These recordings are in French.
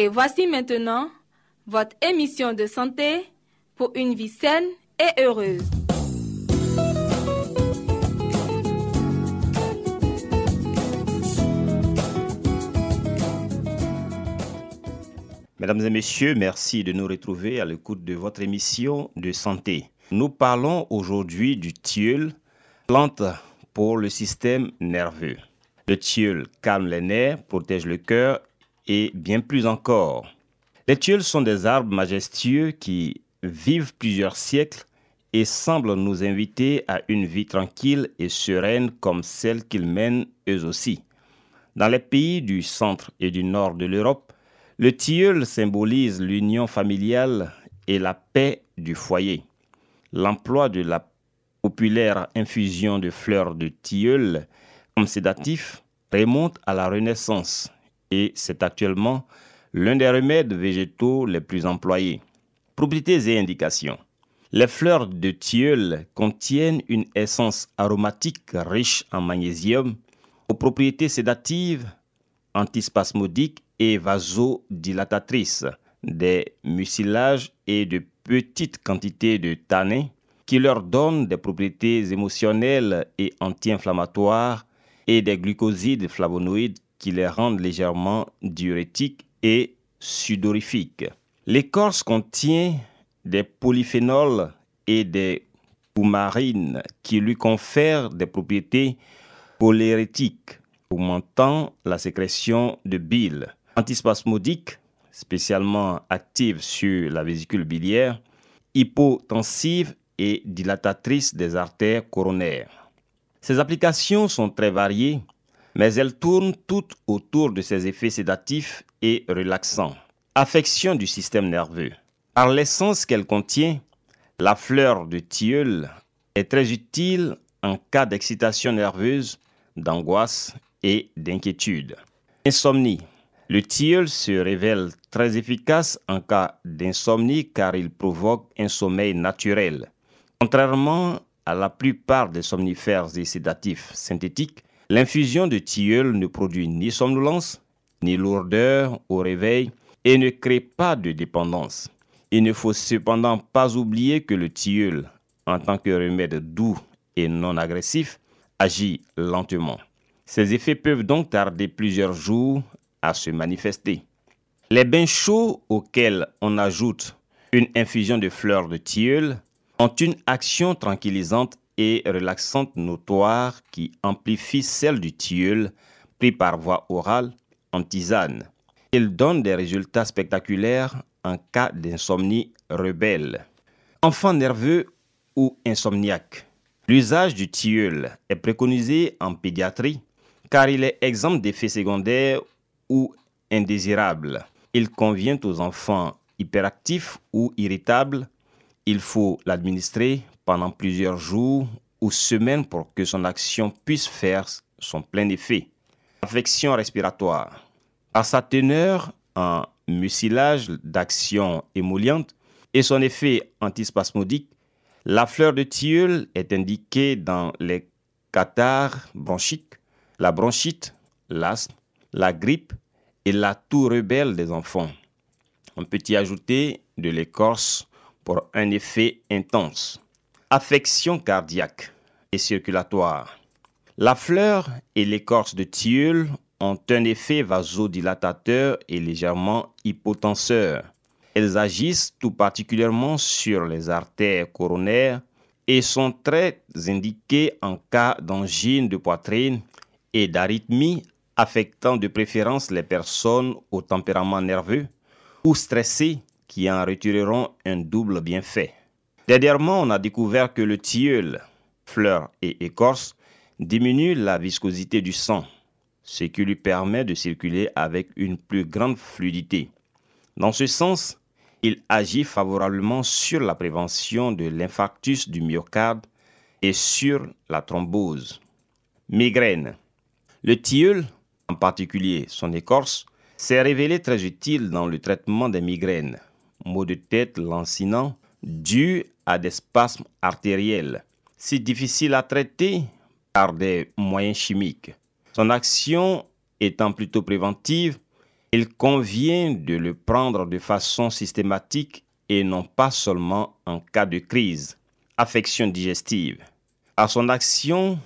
Et voici maintenant votre émission de santé pour une vie saine et heureuse. Mesdames et messieurs, merci de nous retrouver à l'écoute de votre émission de santé. Nous parlons aujourd'hui du tilleul, plante pour le système nerveux. Le tilleul calme les nerfs, protège le cœur et bien plus encore. Les tilleuls sont des arbres majestueux qui vivent plusieurs siècles et semblent nous inviter à une vie tranquille et sereine comme celle qu'ils mènent eux aussi. Dans les pays du centre et du nord de l'Europe, le tilleul symbolise l'union familiale et la paix du foyer. L'emploi de la populaire infusion de fleurs de tilleul comme sédatif remonte à la Renaissance et c'est actuellement l'un des remèdes végétaux les plus employés. Propriétés et indications. Les fleurs de tilleul contiennent une essence aromatique riche en magnésium aux propriétés sédatives, antispasmodiques et vasodilatatrices, des mucilages et de petites quantités de tanins qui leur donnent des propriétés émotionnelles et anti-inflammatoires et des glucosides flavonoïdes qui les rendent légèrement diurétiques et sudorifiques. L'écorce contient des polyphénols et des coumarines qui lui confèrent des propriétés polérétiques, augmentant la sécrétion de bile, antispasmodique, spécialement active sur la vésicule biliaire, hypotensive et dilatatrice des artères coronaires. Ces applications sont très variées, mais elles tournent toutes autour de ces effets sédatifs et relaxants. Affection du système nerveux. Par l'essence qu'elle contient, la fleur de tilleul est très utile en cas d'excitation nerveuse, d'angoisse et d'inquiétude. Insomnie. Le tilleul se révèle très efficace en cas d'insomnie car il provoque un sommeil naturel. Contrairement à la plupart des somnifères et sédatifs synthétiques, l'infusion de tilleul ne produit ni somnolence, ni lourdeur au réveil et ne crée pas de dépendance. Il ne faut cependant pas oublier que le tilleul, en tant que remède doux et non agressif, agit lentement. Ces effets peuvent donc tarder plusieurs jours à se manifester. Les bains chauds auxquels on ajoute une infusion de fleurs de tilleul ont une action tranquillisante et relaxante notoire qui amplifie celle du tilleul pris par voie orale en tisane. Il donne des résultats spectaculaires en cas d'insomnie rebelle. Enfant nerveux ou insomniaque. L'usage du tilleul est préconisé en pédiatrie car il est exempt d'effets secondaires ou indésirables. Il convient aux enfants hyperactifs ou irritables. Il faut l'administrer pendant plusieurs jours ou semaines pour que son action puisse faire son plein effet. Affection respiratoire. Par sa teneur en mucilage d'action émolliente et son effet antispasmodique, la fleur de tilleul est indiquée dans les catarrhes bronchiques, la bronchite, l'asthme, la grippe et la toux rebelle des enfants. On peut y ajouter de l'écorce pour un effet intense. Affection cardiaque et circulatoire. La fleur et l'écorce de tilleul ont un effet vasodilatateur et légèrement hypotenseur. Elles agissent tout particulièrement sur les artères coronaires et sont très indiquées en cas d'angine de poitrine et d'arythmie affectant de préférence les personnes au tempérament nerveux ou stressées qui en retireront un double bienfait. Dernièrement, on a découvert que le tilleul, fleur et écorce diminue la viscosité du sang, ce qui lui permet de circuler avec une plus grande fluidité. Dans ce sens, il agit favorablement sur la prévention de l'infarctus du myocarde et sur la thrombose. Migraine. Le tilleul, en particulier son écorce, s'est révélé très utile dans le traitement des migraines, maux de tête lancinants dus à des spasmes artériels, si difficile à traiter par des moyens chimiques. Son action étant plutôt préventive, il convient de le prendre de façon systématique et non pas seulement en cas de crise. Affection digestive. À son action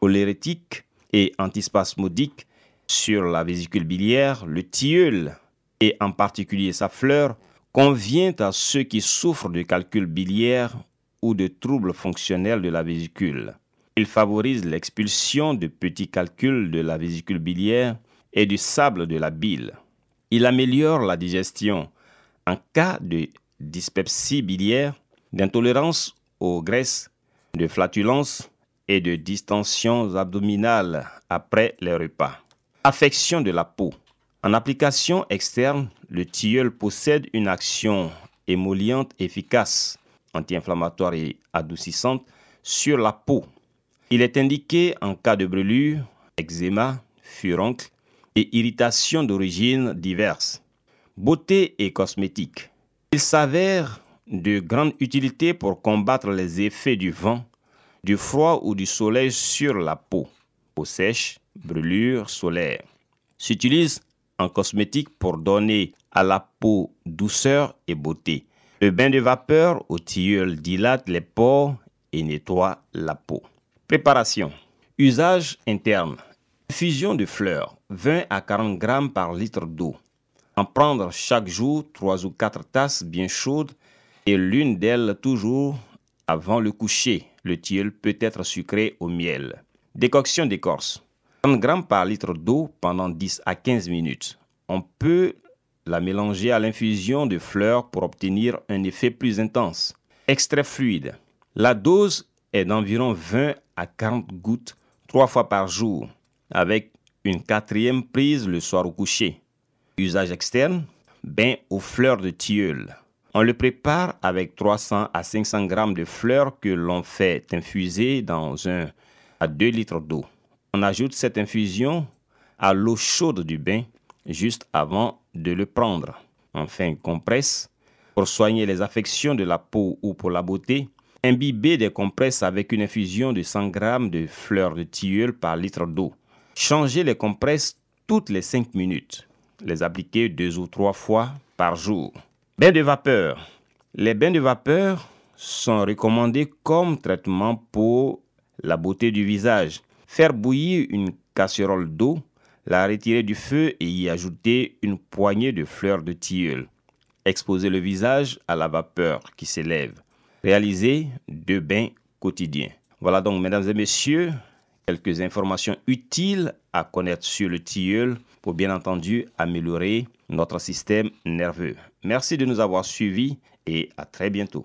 cholérétique et antispasmodique sur la vésicule biliaire, le tilleul, et en particulier sa fleur, convient à ceux qui souffrent de calcul biliaire ou de troubles fonctionnels de la vésicule. Il favorise l'expulsion de petits calculs de la vésicule biliaire et du sable de la bile. Il améliore la digestion en cas de dyspepsie biliaire, d'intolérance aux graisses, de flatulence et de distensions abdominales après les repas. Affection de la peau. En application externe, le tilleul possède une action émolliente efficace, anti-inflammatoire et adoucissante sur la peau. Il est indiqué en cas de brûlure, eczéma, furoncle, et irritations d'origine diverses. Beauté et cosmétique. Il s'avère de grande utilité pour combattre les effets du vent, du froid ou du soleil sur la peau, peau sèche, brûlure solaire. S'utilise en cosmétique pour donner à la peau douceur et beauté. Le bain de vapeur au tilleul dilate les pores et nettoie la peau. Préparation. Usage interne. Fusion de fleurs, 20 à 40 grammes par litre d'eau. En prendre chaque jour 3 ou 4 tasses bien chaudes et l'une d'elles toujours avant le coucher. Le tilleul peut être sucré au miel. Décoction d'écorce. 30 grammes par litre d'eau pendant 10 à 15 minutes. On peut la mélanger à l'infusion de fleurs pour obtenir un effet plus intense. Extrait fluide. La dose est d'environ 20 à 40 gouttes trois fois par jour avec une quatrième prise le soir au coucher. Usage externe, bain aux fleurs de tilleul. On le prépare avec 300 à 500 grammes de fleurs que l'on fait infuser dans un à 2 litres d'eau. On ajoute cette infusion à l'eau chaude du bain juste avant de le prendre. Enfin, compresse pour soigner les affections de la peau ou pour la beauté. Imbiber des compresses avec une infusion de 100 grammes de fleurs de tilleul par litre d'eau. Changez les compresses toutes les 5 minutes. Les appliquer deux ou trois fois par jour. Bain de vapeur. Les bains de vapeur sont recommandés comme traitement pour la beauté du visage. Faire bouillir une casserole d'eau, la retirer du feu et y ajouter une poignée de fleurs de tilleul. Exposer le visage à la vapeur qui s'élève. Réaliser deux bains quotidiens. Voilà donc, mesdames et messieurs, quelques informations utiles à connaître sur le tilleul pour bien entendu améliorer notre système nerveux. Merci de nous avoir suivis et à très bientôt.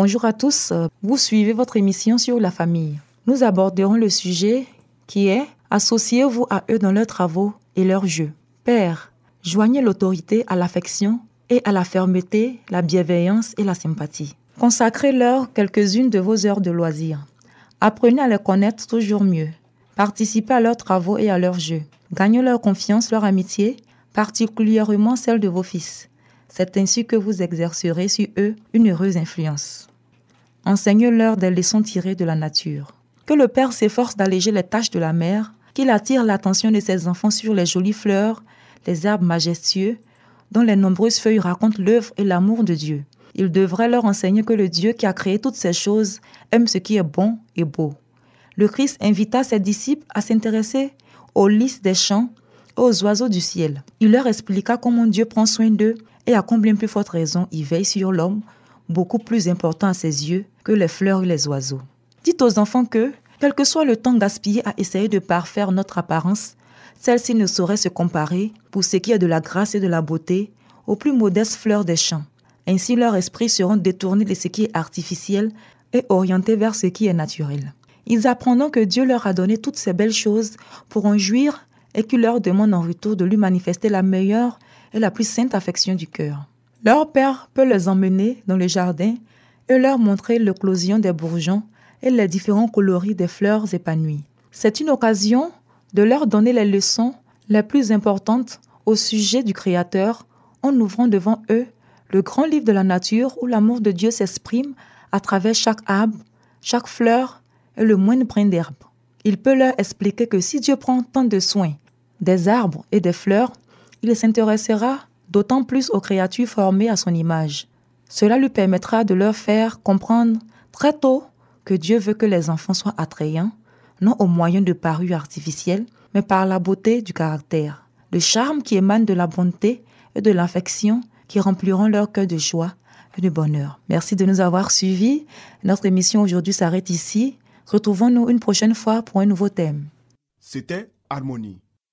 Bonjour à tous, vous suivez votre émission sur la famille. Nous aborderons le sujet qui est Associez-vous à eux dans leurs travaux et leurs jeux. Père, joignez l'autorité à l'affection et à la fermeté, la bienveillance et la sympathie. Consacrez-leur quelques-unes de vos heures de loisirs. Apprenez à les connaître toujours mieux. Participez à leurs travaux et à leurs jeux. Gagnez leur confiance, leur amitié, particulièrement celle de vos fils. C'est ainsi que vous exercerez sur eux une heureuse influence. Enseignez-leur des leçons tirées de la nature. Que le Père s'efforce d'alléger les tâches de la mère, qu'il attire l'attention de ses enfants sur les jolies fleurs, les arbres majestueux, dont les nombreuses feuilles racontent l'œuvre et l'amour de Dieu. Il devrait leur enseigner que le Dieu qui a créé toutes ces choses aime ce qui est bon et beau. Le Christ invita ses disciples à s'intéresser aux lys des champs aux oiseaux du ciel. Il leur expliqua comment Dieu prend soin d'eux et à combien plus forte raison il veille sur l'homme, beaucoup plus important à ses yeux que les fleurs et les oiseaux. Dites aux enfants que, quel que soit le temps gaspillé à essayer de parfaire notre apparence, celle-ci ne saurait se comparer, pour ce qui est de la grâce et de la beauté, aux plus modestes fleurs des champs. Ainsi leurs esprits seront détournés de ce qui est artificiel et orientés vers ce qui est naturel. Ils apprendront que Dieu leur a donné toutes ces belles choses pour en jouir et qu'il leur demande en retour de lui manifester la meilleure et la plus sainte affection du cœur. Leur père peut les emmener dans le jardin et leur montrer l'éclosion des bourgeons et les différents coloris des fleurs épanouies. C'est une occasion de leur donner les leçons les plus importantes au sujet du Créateur en ouvrant devant eux le grand livre de la nature où l'amour de Dieu s'exprime à travers chaque arbre, chaque fleur et le moindre brin d'herbe. Il peut leur expliquer que si Dieu prend tant de soin des arbres et des fleurs, il s'intéressera d'autant plus aux créatures formées à son image. Cela lui permettra de leur faire comprendre très tôt que Dieu veut que les enfants soient attrayants, non au moyen de parures artificielles, mais par la beauté du caractère, le charme qui émane de la bonté et de l'affection qui rempliront leur cœur de joie et de bonheur. Merci de nous avoir suivis. Notre émission aujourd'hui s'arrête ici. Retrouvons-nous une prochaine fois pour un nouveau thème. C'était Harmonie.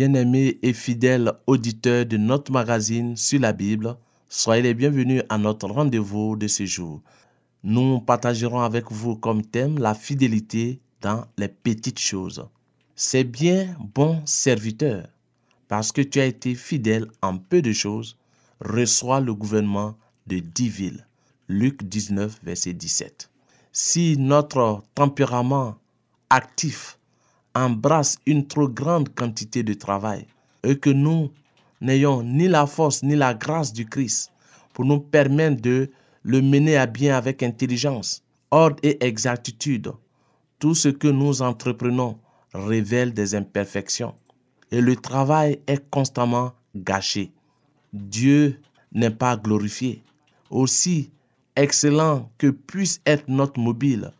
Bien-aimés et fidèles auditeurs de notre magazine sur la Bible, soyez les bienvenus à notre rendez-vous de ce jour. Nous partagerons avec vous comme thème la fidélité dans les petites choses. C'est bien, bon serviteur, parce que tu as été fidèle en peu de choses, reçois le gouvernement de dix villes. Luc 19, verset 17. Si notre tempérament actif embrasse une trop grande quantité de travail et que nous n'ayons ni la force ni la grâce du Christ pour nous permettre de le mener à bien avec intelligence, ordre et exactitude, tout ce que nous entreprenons révèle des imperfections et le travail est constamment gâché. Dieu n'est pas glorifié. Aussi excellent que puisse être notre mobile,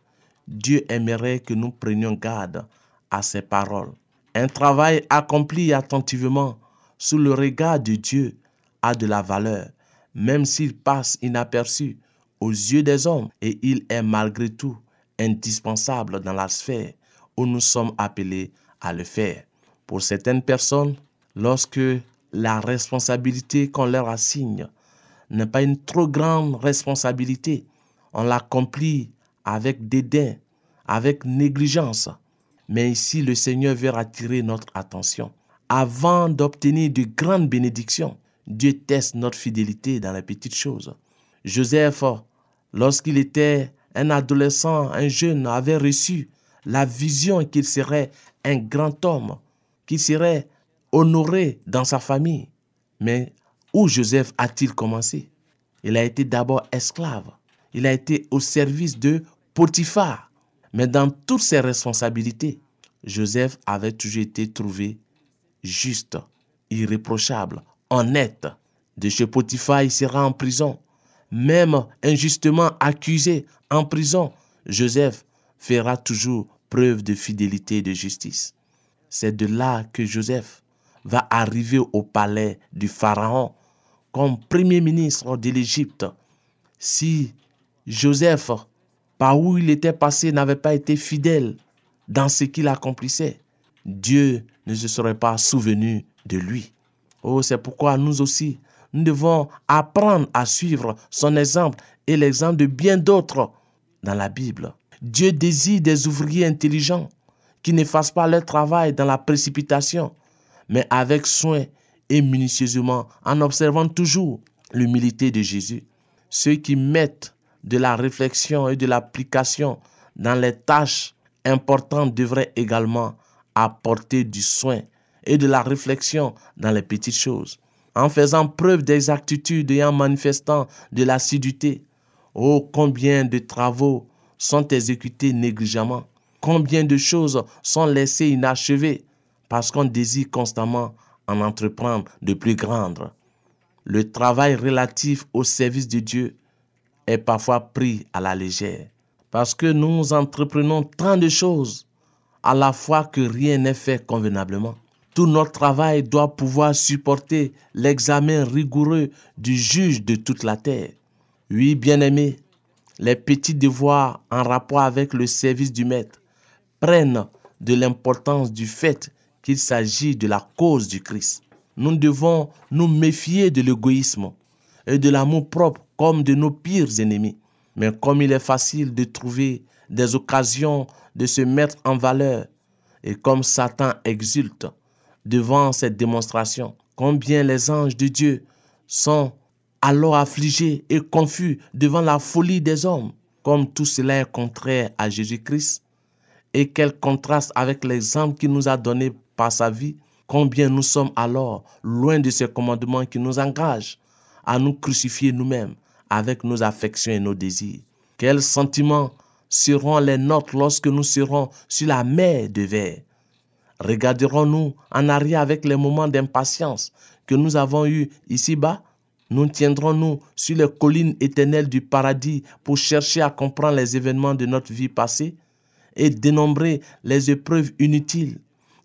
Dieu aimerait que nous prenions garde à ses paroles. Un travail accompli attentivement sous le regard de Dieu a de la valeur, même s'il passe inaperçu aux yeux des hommes et il est malgré tout indispensable dans la sphère où nous sommes appelés à le faire. Pour certaines personnes, lorsque la responsabilité qu'on leur assigne n'est pas une trop grande responsabilité, on l'accomplit avec dédain, avec négligence, mais ici, le Seigneur veut attirer notre attention. Avant d'obtenir de grandes bénédictions, Dieu teste notre fidélité dans les petites choses. Joseph, lorsqu'il était un adolescent, un jeune, avait reçu la vision qu'il serait un grand homme, qu'il serait honoré dans sa famille. Mais où Joseph a-t-il commencé? Il a été d'abord esclave. Il a été au service de Potiphar. Mais dans toutes ses responsabilités, Joseph avait toujours été trouvé juste, irréprochable, honnête. De chez Potiphar, il sera en prison. Même injustement accusé en prison, Joseph fera toujours preuve de fidélité et de justice. C'est de là que Joseph va arriver au palais du Pharaon comme premier ministre de l'Égypte. Si Joseph, par où il était passé, n'avait pas été fidèle dans ce qu'il accomplissait, Dieu ne se serait pas souvenu de lui. Oh, c'est pourquoi nous aussi, nous devons apprendre à suivre son exemple et l'exemple de bien d'autres dans la Bible. Dieu désire des ouvriers intelligents qui ne fassent pas leur travail dans la précipitation, mais avec soin et minutieusement, en observant toujours l'humilité de Jésus. Ceux qui mettent de la réflexion et de l'application dans les tâches importantes devraient également apporter du soin et de la réflexion dans les petites choses, en faisant preuve d'exactitude et en manifestant de l'assiduité. Oh, combien de travaux sont exécutés négligemment, combien de choses sont laissées inachevées parce qu'on désire constamment en entreprendre de plus grandes. Le travail relatif au service de Dieu est parfois pris à la légère parce que nous entreprenons tant de choses à la fois que rien n'est fait convenablement. Tout notre travail doit pouvoir supporter l'examen rigoureux du juge de toute la terre. Oui, bien-aimés, les petits devoirs en rapport avec le service du maître prennent de l'importance du fait qu'il s'agit de la cause du Christ. Nous devons nous méfier de l'égoïsme et de l'amour propre comme de nos pires ennemis. Mais comme il est facile de trouver des occasions de se mettre en valeur, et comme Satan exulte devant cette démonstration, combien les anges de Dieu sont alors affligés et confus devant la folie des hommes, comme tout cela est contraire à Jésus-Christ, et quel contraste avec l'exemple qu'il nous a donné par sa vie, combien nous sommes alors loin de ces commandements qui nous engagent à nous crucifier nous-mêmes avec nos affections et nos désirs. Quels sentiments seront les nôtres lorsque nous serons sur la mer de verre? Regarderons-nous en arrière avec les moments d'impatience que nous avons eus ici-bas? Nous tiendrons-nous sur les collines éternelles du paradis pour chercher à comprendre les événements de notre vie passée et dénombrer les épreuves inutiles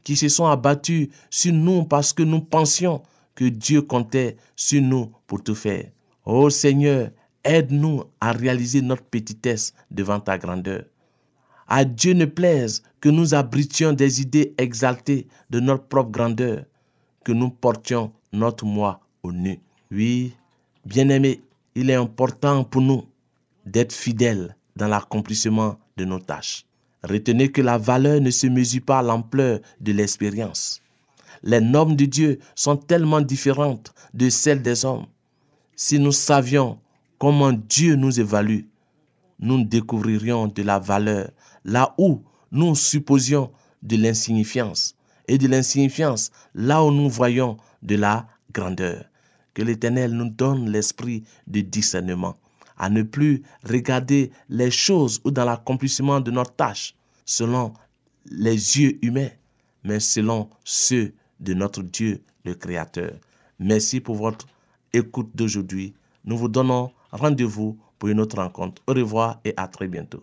qui se sont abattues sur nous parce que nous pensions que Dieu comptait sur nous pour tout faire. Ô Seigneur, aide-nous à réaliser notre petitesse devant ta grandeur. À Dieu ne plaise que nous abritions des idées exaltées de notre propre grandeur, que nous portions notre moi au nu. Oui, bien-aimés, il est important pour nous d'être fidèles dans l'accomplissement de nos tâches. Retenez que la valeur ne se mesure pas à l'ampleur de l'expérience. Les normes de Dieu sont tellement différentes de celles des hommes. Si nous savions comment Dieu nous évalue, nous découvririons de la valeur là où nous supposions de l'insignifiance et de l'insignifiance là où nous voyons de la grandeur. Que l'Éternel nous donne l'esprit de discernement, à ne plus regarder les choses ou dans l'accomplissement de notre tâche selon les yeux humains, mais selon ceux de notre Dieu, le Créateur. Merci pour votre écoute d'aujourd'hui. Nous vous donnons rendez-vous pour une autre rencontre. Au revoir et à très bientôt.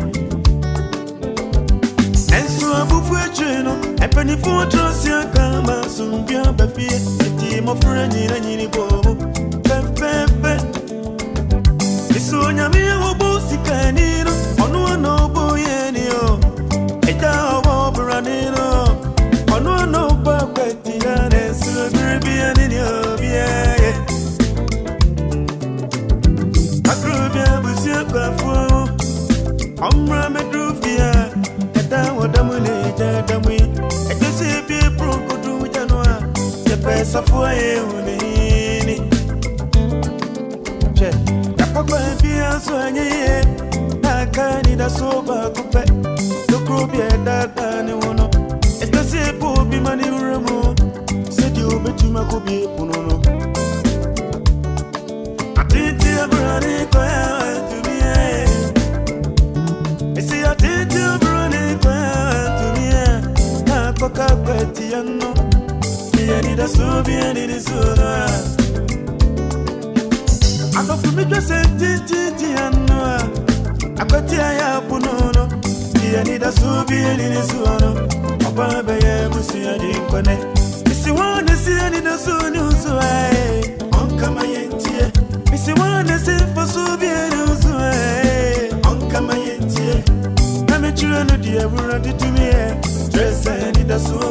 mpanyinfoɔ toro si aka ma asomdua bɛfie tete mmɔfra nyina nyini bɔ mu pɛpɛɛpɛ ɛsɛ onyame a wɔbɔ sikani no ɔno a na ɔbɔ yɛni o. Ɛgya a ɔbɔ brane no ɔno a na ɔbɔ akwatia na ɛsɛ bere bia ne ne obiayɛ akorobia abusuakuafoɔ ɔmmra mɛt sonyiye nakani dasoba kupe. Dokurobia ɛdada ne wo no ɛsɛ sɛ ɛpo bi ma ne werɛ mu sɛdeɛ wobɛtumi akɔbie pono no atente abrane kɔɛ atumiɛ ɛsi atente abrane kɔɛ atumiɛ nakɔka tumijwa ti anua akwatia ya punono yani da subi ni suono. Ababe ye musia di kwane isi wana si yani da sunu uzuae eh. on kama yentie eh. isi wana si fo subi ni uzuae eh. on kama yentie na me chiro no di e wura di tumie dress ni da suono